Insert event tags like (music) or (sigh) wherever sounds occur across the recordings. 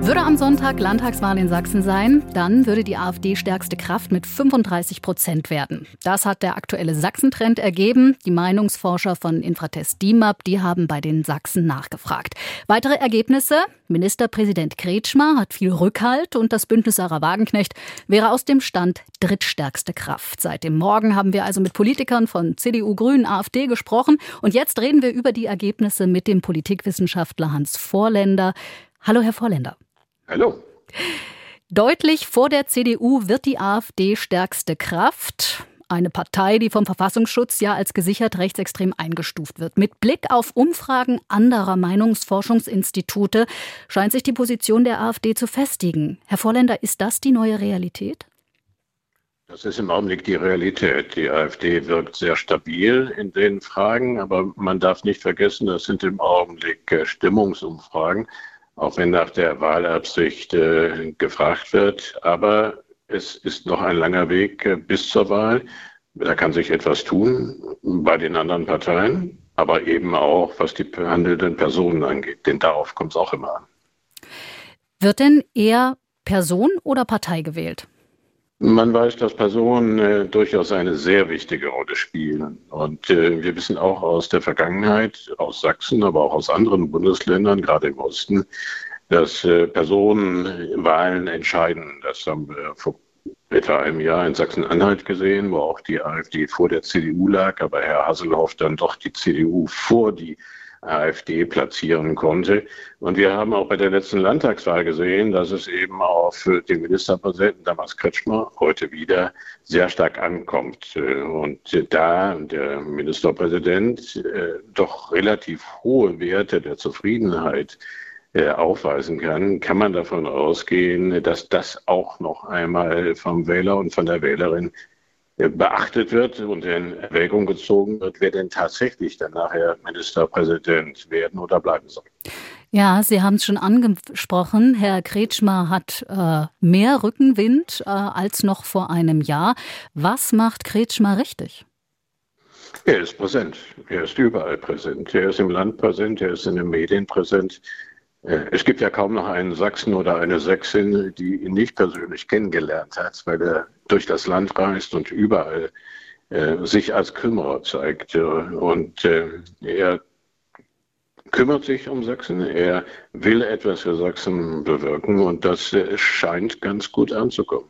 Würde am Sonntag Landtagswahl in Sachsen sein, dann würde die AfD stärkste Kraft mit 35 Prozent werden. Das hat der aktuelle Sachsentrend ergeben. Die Meinungsforscher von Infratest DIMAP, die haben bei den Sachsen nachgefragt. Weitere Ergebnisse? Ministerpräsident Kretschmer hat viel Rückhalt und das Bündnis Sarah Wagenknecht wäre aus dem Stand drittstärkste Kraft. Seit dem Morgen haben wir also mit Politikern von CDU, Grünen, AfD gesprochen und jetzt reden wir über die Ergebnisse mit dem Politikwissenschaftler Hans Vorländer. Hallo, Herr Vorländer. Hallo. Deutlich vor der CDU wird die AfD stärkste Kraft. Eine Partei, die vom Verfassungsschutz ja als gesichert rechtsextrem eingestuft wird. Mit Blick auf Umfragen anderer Meinungsforschungsinstitute scheint sich die Position der AfD zu festigen. Herr Vorländer, ist das die neue Realität? Das ist im Augenblick die Realität. Die AfD wirkt sehr stabil in den Fragen, aber man darf nicht vergessen, das sind im Augenblick äh, Stimmungsumfragen auch wenn nach der Wahlabsicht äh, gefragt wird. Aber es ist noch ein langer Weg äh, bis zur Wahl. Da kann sich etwas tun bei den anderen Parteien, aber eben auch, was die behandelnden Personen angeht. Denn darauf kommt es auch immer an. Wird denn eher Person oder Partei gewählt? Man weiß, dass Personen äh, durchaus eine sehr wichtige Rolle spielen. Und äh, wir wissen auch aus der Vergangenheit, aus Sachsen, aber auch aus anderen Bundesländern, gerade im Osten, dass äh, Personen Wahlen entscheiden. Das haben wir vor etwa einem Jahr in Sachsen-Anhalt gesehen, wo auch die AfD vor der CDU lag, aber Herr Hasselhoff dann doch die CDU vor die AfD platzieren konnte. Und wir haben auch bei der letzten Landtagswahl gesehen, dass es eben auf den Ministerpräsidenten damals Kretschmer heute wieder sehr stark ankommt. Und da der Ministerpräsident äh, doch relativ hohe Werte der Zufriedenheit äh, aufweisen kann, kann man davon ausgehen, dass das auch noch einmal vom Wähler und von der Wählerin beachtet wird und in Erwägung gezogen wird, wer denn tatsächlich dann nachher Ministerpräsident werden oder bleiben soll. Ja, Sie haben es schon angesprochen. Herr Kretschmer hat äh, mehr Rückenwind äh, als noch vor einem Jahr. Was macht Kretschmer richtig? Er ist präsent. Er ist überall präsent. Er ist im Land präsent. Er ist in den Medien präsent. Äh, es gibt ja kaum noch einen Sachsen oder eine Sächsin, die ihn nicht persönlich kennengelernt hat, weil er durch das Land reist und überall äh, sich als Kümmerer zeigt. Und äh, er kümmert sich um Sachsen, er will etwas für Sachsen bewirken und das äh, scheint ganz gut anzukommen.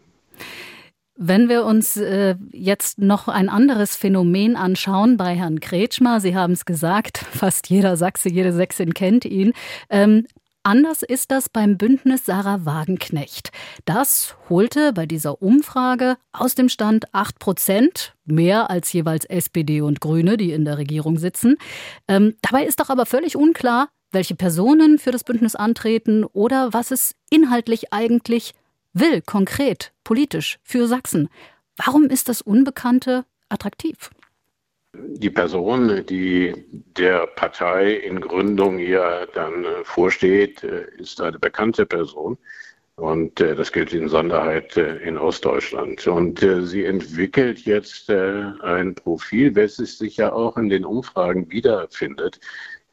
Wenn wir uns äh, jetzt noch ein anderes Phänomen anschauen bei Herrn Kretschmer, Sie haben es gesagt, (laughs) fast jeder Sachse, jede Sächsin kennt ihn. Ähm, Anders ist das beim Bündnis Sarah Wagenknecht. Das holte bei dieser Umfrage aus dem Stand 8 Prozent, mehr als jeweils SPD und Grüne, die in der Regierung sitzen. Ähm, dabei ist doch aber völlig unklar, welche Personen für das Bündnis antreten oder was es inhaltlich eigentlich will, konkret, politisch, für Sachsen. Warum ist das Unbekannte attraktiv? Die Person, die der Partei in Gründung ja dann äh, vorsteht, äh, ist eine bekannte Person. Und äh, das gilt in Sonderheit in Ostdeutschland. Und sie entwickelt jetzt ein Profil, welches sich ja auch in den Umfragen wiederfindet.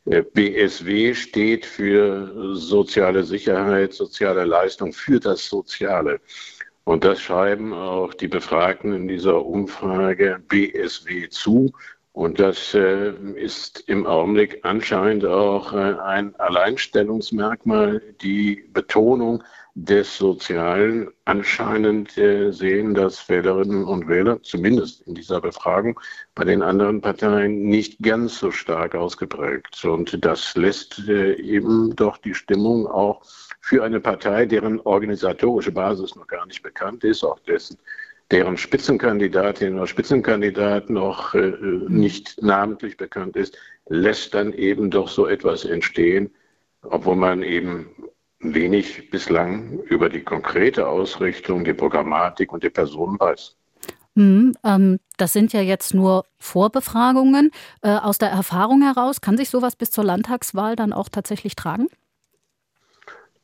BSW steht für soziale Sicherheit, soziale Leistung, für das Soziale. Und das schreiben auch die Befragten in dieser Umfrage BSW zu. Und das äh, ist im Augenblick anscheinend auch äh, ein Alleinstellungsmerkmal, die Betonung des Sozialen. Anscheinend äh, sehen das Wählerinnen und Wähler, zumindest in dieser Befragung, bei den anderen Parteien nicht ganz so stark ausgeprägt. Und das lässt äh, eben doch die Stimmung auch für eine Partei, deren organisatorische Basis noch gar nicht bekannt ist, auch dessen deren Spitzenkandidatin oder Spitzenkandidat noch äh, nicht namentlich bekannt ist, lässt dann eben doch so etwas entstehen, obwohl man eben wenig bislang über die konkrete Ausrichtung, die Programmatik und die Person weiß. Mhm, ähm, das sind ja jetzt nur Vorbefragungen. Äh, aus der Erfahrung heraus, kann sich sowas bis zur Landtagswahl dann auch tatsächlich tragen?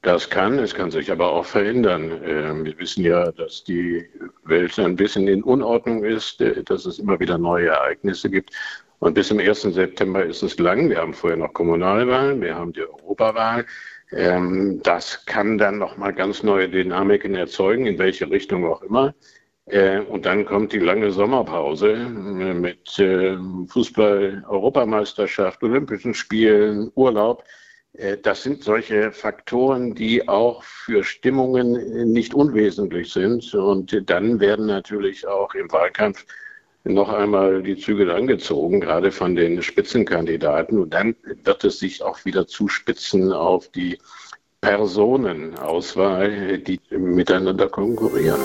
Das kann, es kann sich aber auch verändern. Ähm, wir wissen ja, dass die Welt ein bisschen in Unordnung ist, äh, dass es immer wieder neue Ereignisse gibt. Und bis zum 1. September ist es lang. Wir haben vorher noch Kommunalwahlen, wir haben die Europawahl. Ähm, das kann dann nochmal ganz neue Dynamiken erzeugen, in welche Richtung auch immer. Äh, und dann kommt die lange Sommerpause mit Fußball, Europameisterschaft, Olympischen Spielen, Urlaub. Äh, das sind solche Faktoren, die auch für Stimmungen nicht unwesentlich sind. Und dann werden natürlich auch im Wahlkampf noch einmal die Zügel angezogen, gerade von den Spitzenkandidaten. Und dann wird es sich auch wieder zuspitzen auf die Personenauswahl, die miteinander konkurrieren.